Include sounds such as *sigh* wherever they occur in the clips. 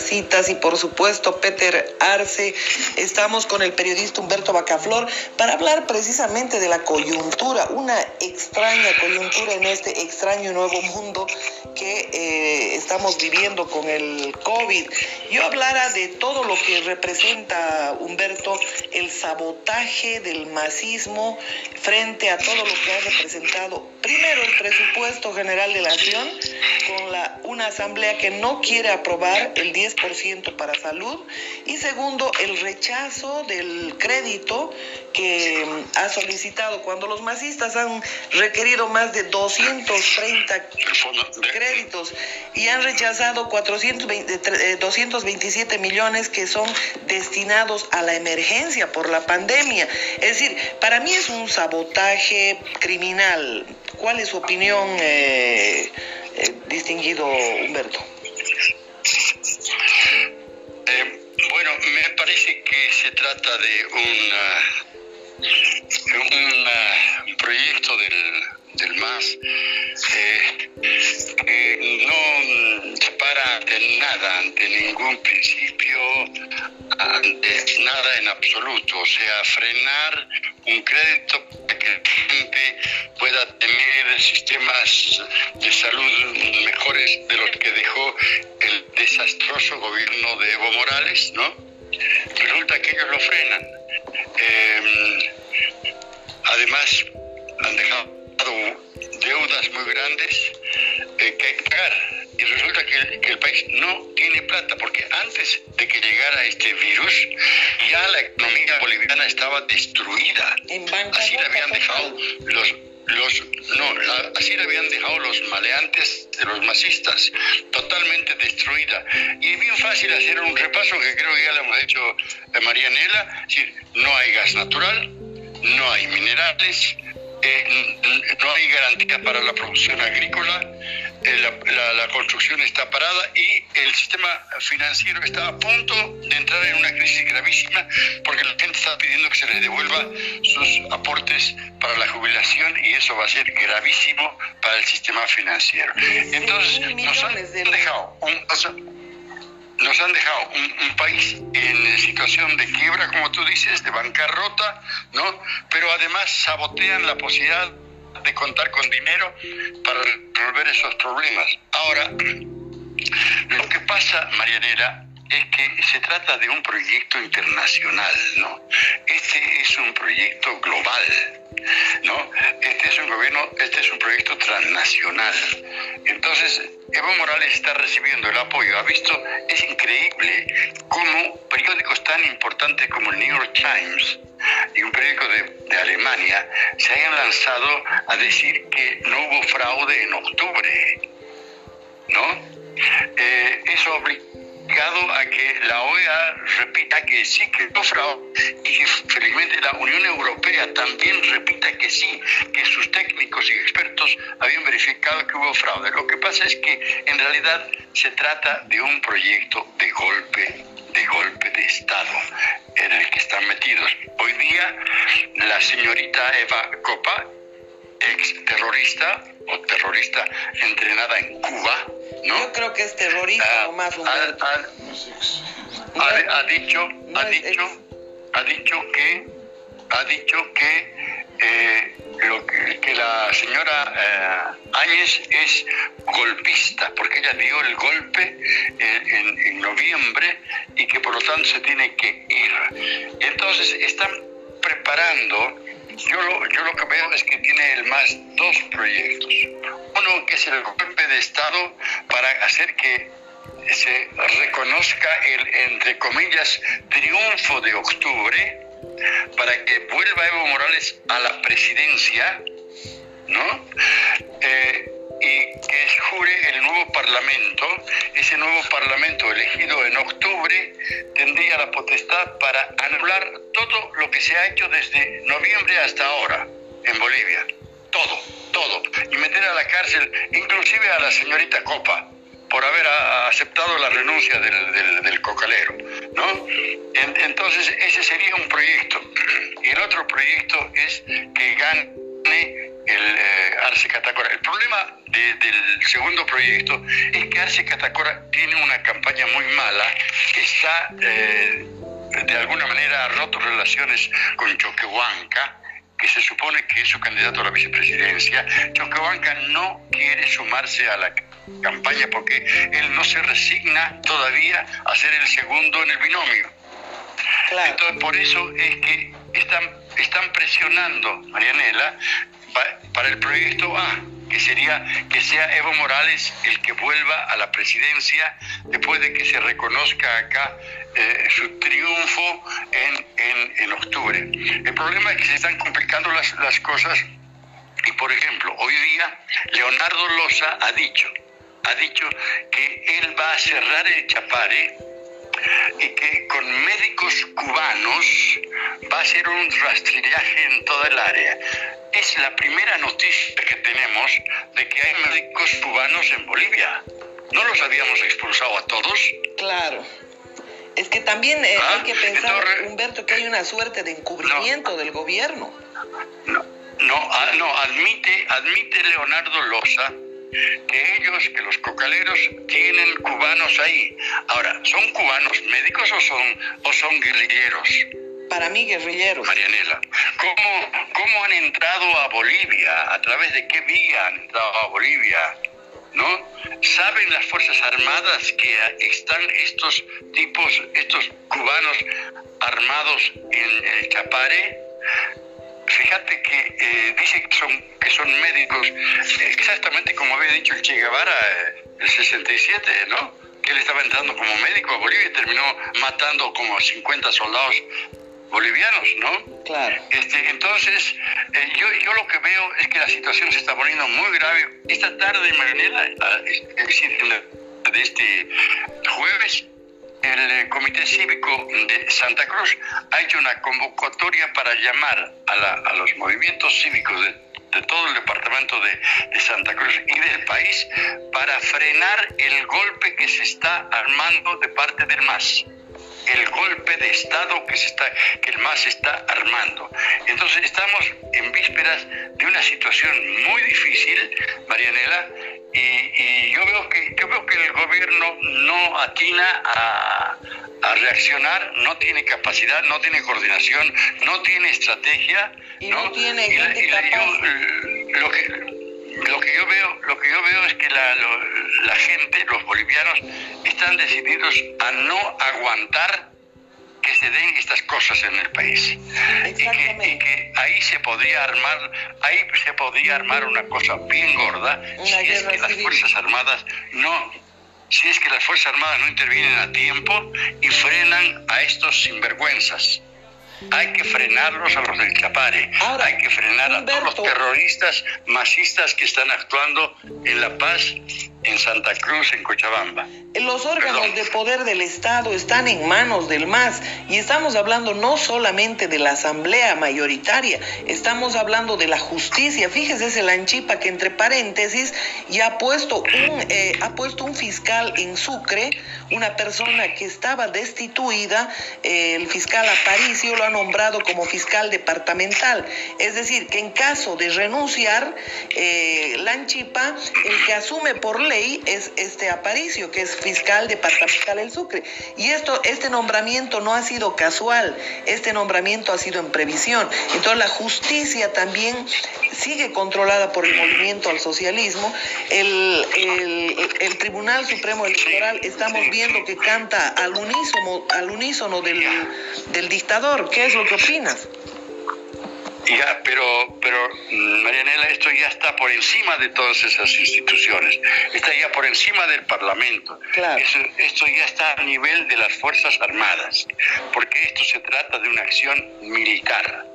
Casitas y por supuesto Peter Arce. Estamos con el periodista Humberto Bacaflor para hablar precisamente de la coyuntura, una extraña coyuntura en este extraño nuevo mundo que eh, estamos viviendo con el COVID. Yo hablara de todo lo que representa, Humberto, el sabotaje del masismo frente a todo lo que ha representado, primero, el presupuesto general de la nación, con la, una asamblea que no quiere aprobar el 10% para salud, y segundo, el rechazo del crédito que mm, ha solicitado cuando los masistas han requerido más de 230 créditos y han rechazado 420, 227 millones que son destinados a la emergencia por la pandemia. Es decir, para mí es un sabotaje criminal. ¿Cuál es su opinión, eh, eh, distinguido Humberto? Bueno, me parece que se trata de una un proyecto del, del MAS eh, que no se para ante nada, ante ningún principio, ante nada en absoluto, o sea, frenar un crédito para que la gente pueda tener sistemas de salud mejores de los que dejó el desastroso gobierno de Evo Morales, ¿no? Resulta que ellos lo frenan. Eh, además, han dejado deudas muy grandes eh, que hay que pagar. Y resulta que, el país no tiene plata, porque antes de que llegara este virus, ya la economía boliviana estaba destruida. Así la habían dejado los, los no, así le habían dejado los maleantes de los masistas, totalmente destruida. Y es bien fácil hacer un repaso que creo que ya lo hemos hecho a Marianela, no hay gas natural, no hay minerales, eh, no hay garantía para la producción agrícola, eh, la, construcción está parada y el sistema financiero está a punto de entrar en una crisis gravísima porque la gente está pidiendo que se les devuelva sus aportes para la jubilación y eso va a ser gravísimo para el sistema financiero. Entonces nos han dejado un, nos han dejado un, país en situación de quiebra, como tú dices, de bancarrota, ¿no? Pero además sabotean la posibilidad de contar con dinero para resolver esos problemas. Ahora, lo que pasa, Marianela, es que se trata de un proyecto internacional, ¿no? Este es un proyecto global, ¿no? Este es un gobierno, este es un proyecto transnacional. Entonces, Evo Morales está recibiendo el apoyo. Ha visto, es increíble cómo periódicos tan importantes como el New York Times y un periódico de, de Alemania se hayan lanzado a decir que no hubo fraude en octubre, ¿no? Eh, eso obliga a que la OEA repita que sí que hubo fraude y que felizmente la Unión Europea también repita que sí, que sus técnicos y expertos habían verificado que hubo fraude. Lo que pasa es que en realidad se trata de un proyecto de golpe de golpe de Estado en el que están metidos. Hoy día la señorita Eva Copa, ex terrorista terrorista entrenada en Cuba, yo creo que es terrorista ah, o más ha, ha, dicho, ha dicho, ha dicho que, ha dicho que, eh, lo que, la señora eh, Áñez es golpista, porque ella dio el golpe en, en noviembre y que por lo tanto se tiene que ir. Entonces están preparando yo lo, yo lo que veo es que tiene el MAS dos proyectos. Uno que es el golpe de Estado para hacer que se reconozca el, entre comillas, triunfo de octubre, para que vuelva Evo Morales a la presidencia, ¿no? Eh, y que jure el nuevo Parlamento. Ese nuevo Parlamento elegido en octubre tendría la potestad para anular todo lo que se ha hecho desde noviembre hasta ahora en Bolivia. Todo, todo. Y meter a la cárcel inclusive a la señorita Copa por haber aceptado la renuncia del, del, cocalero, ¿no? entonces ese sería un proyecto. *clears throat* Y el otro proyecto es que gane Arce Catacora. El problema del segundo proyecto es que Arce Catacora tiene una campaña muy mala, está eh, de alguna manera roto relaciones con Choquehuanca, que se supone que es su candidato a la vicepresidencia. Choquehuanca no quiere sumarse a la campaña porque él no se resigna todavía a ser el segundo en el binomio. Entonces, por eso es que están, están presionando, Marianela, para el proyecto A, que sería que sea Evo Morales el que vuelva a la presidencia después de que se reconozca acá eh, su triunfo en, en, octubre. El problema es que se están complicando las, las cosas y, por ejemplo, hoy día Leonardo Loza ha dicho, ha dicho que él va a cerrar el Chapare y que con médicos cubanos va a hacer un rastrillaje en toda el área. Es la primera noticia que tenemos de que hay médicos cubanos en Bolivia. ¿No los habíamos expulsado a todos? Claro. Es que también eh, hay ah, que pensar, Humberto, que hay una suerte de encubrimiento del gobierno. No, no, ah, no admite, admite Leonardo Loza que ellos, que los cocaleros tienen cubanos ahí. Ahora, ¿son cubanos médicos o son, o son guerrilleros? Para mí, guerrilleros. Marianela, ¿cómo, ¿cómo han entrado a Bolivia? ¿A través de qué vía han entrado a Bolivia? ¿No? ¿Saben las Fuerzas Armadas que están estos tipos, estos cubanos armados en el Chapare? Fíjate que eh, dice que son, que son médicos, exactamente como había dicho el Che Guevara eh, el 67, ¿no? Que él estaba entrando como médico a Bolivia y terminó matando como 50 soldados bolivianos, ¿no? Claro. Este, entonces, eh, yo, yo lo que veo es que la situación se está poniendo muy grave. Esta tarde, Marinela, es decir, de este jueves, el eh, Comité Cívico de Santa Cruz ha hecho una convocatoria para llamar a, los movimientos cívicos de, todo el departamento de, Santa Cruz y del país para frenar el golpe que se está armando de parte del MAS el golpe de Estado que, se está, que el MAS está armando. Entonces estamos en vísperas de una situación muy difícil, Marianela, y, que yo veo que gobierno no atina a, reaccionar, no tiene capacidad, no tiene coordinación, no tiene estrategia, y no, tiene y, lo que lo que yo veo lo que yo veo es que la, la gente, los bolivianos están decididos a no aguantar que se den estas cosas en el país. Y que, ahí se podría armar ahí se podría armar una cosa bien gorda si es que las fuerzas armadas no si es que las fuerzas armadas no intervienen a tiempo y frenan a estos sinvergüenzas. Hay que frenarlos a los del Chapare, hay que frenar a todos los terroristas masistas que están actuando en La Paz en Santa Cruz, en Cochabamba. Los órganos de poder del Estado están en manos del MAS y estamos hablando no solamente de la asamblea mayoritaria, estamos hablando de la justicia. Fíjese ese lanchipa que entre paréntesis ya ha puesto un, eh, ha puesto un fiscal en Sucre, una persona que estaba destituida, eh, el fiscal Aparicio lo ha nombrado como fiscal departamental. Es decir, que en caso de renunciar, eh, Lanchipa, el que asume por ley es este Aparicio, que es fiscal departamental del Sucre. Y esto, este nombramiento no ha sido casual, este nombramiento ha sido en previsión. Entonces la justicia también sigue controlada por el movimiento al socialismo. El, el, Tribunal Supremo Electoral estamos viendo que canta al unísono, al unísono del, del dictador. ¿Qué es lo que opinas? Ya, pero, pero Marianela, esto ya está por encima de todas esas instituciones, está ya por encima del Parlamento. esto ya está a nivel de las Fuerzas Armadas, porque esto se trata de una acción militar.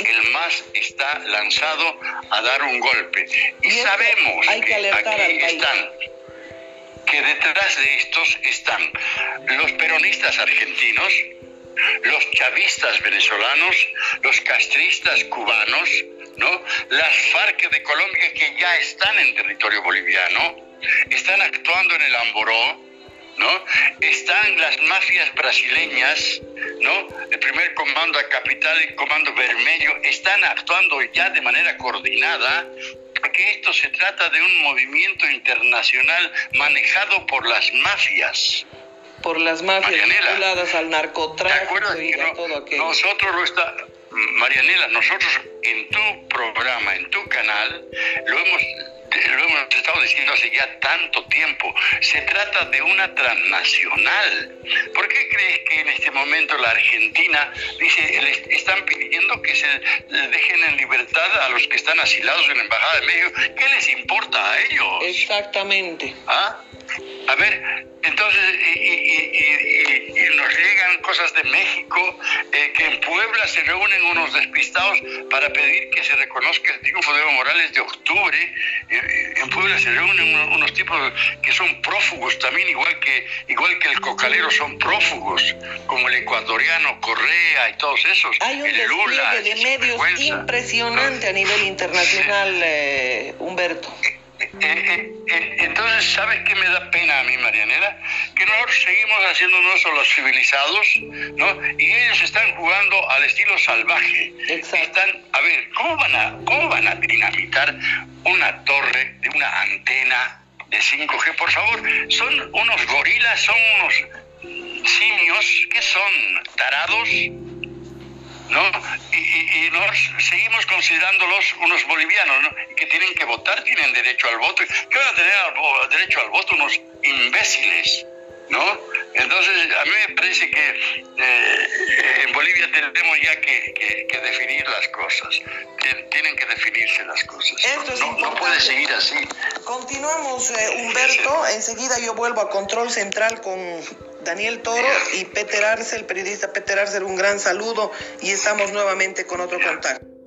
El MAS está lanzado a dar un golpe. Y, sabemos que, aquí están que detrás de estos están los peronistas argentinos, los chavistas venezolanos, los castristas cubanos, ¿no? Las FARC de Colombia que ya están en territorio boliviano, están actuando en el Amboró, ¿no? Están las mafias brasileñas, ¿no? El primer comando a capital y comando vermelho están actuando ya de manera coordinada porque esto se trata de un movimiento internacional manejado por las mafias. Por las mafias vinculadas al narcotráfico y a todo aquello. Nosotros lo está, Marianela, nosotros en tu programa, en tu canal, lo hemos lo hemos estado diciendo hace ya tanto tiempo, se trata de una transnacional. ¿Por qué crees que en este momento la Argentina dice, están pidiendo que se dejen en libertad a los que están asilados en la Embajada de México? ¿Qué les importa a ellos? Exactamente. ¿Ah? A ver, entonces, y, nos llegan cosas de México, eh, que en Puebla se reúnen unos despistados para pedir que se reconozca el triunfo de Evo Morales de octubre. Eh, en Puebla se reúnen unos, tipos que son prófugos también, igual que, igual que el cocalero son prófugos, como el ecuatoriano Correa y todos esos. Hay un Lula, de medios impresionante a nivel internacional, eh, Humberto. Eh, eh, entonces, ¿sabes qué me da pena a mí, Marianela? Que nosotros seguimos haciéndonos los civilizados, ¿no? Y ellos están jugando al estilo salvaje. Están, a ver, ¿cómo van a, cómo van a dinamitar una torre de una antena de 5G? Por favor, son unos gorilas, son unos simios, que son? ¿Tarados? ¿No? Y, y, nos seguimos considerándolos unos bolivianos, ¿no? Que tienen que votar, tienen derecho al voto. ¿Qué van a tener derecho al voto unos imbéciles? ¿No? Entonces, a mí me parece que eh, en Bolivia tenemos ya que, que, definir las cosas. Tienen que definirse las cosas. no, no, puede seguir así. Continuamos, eh, Humberto. Enseguida yo vuelvo a Control Central con Daniel Toro y Peter Arce, el periodista Peter Arce, un gran saludo y estamos nuevamente con otro contacto.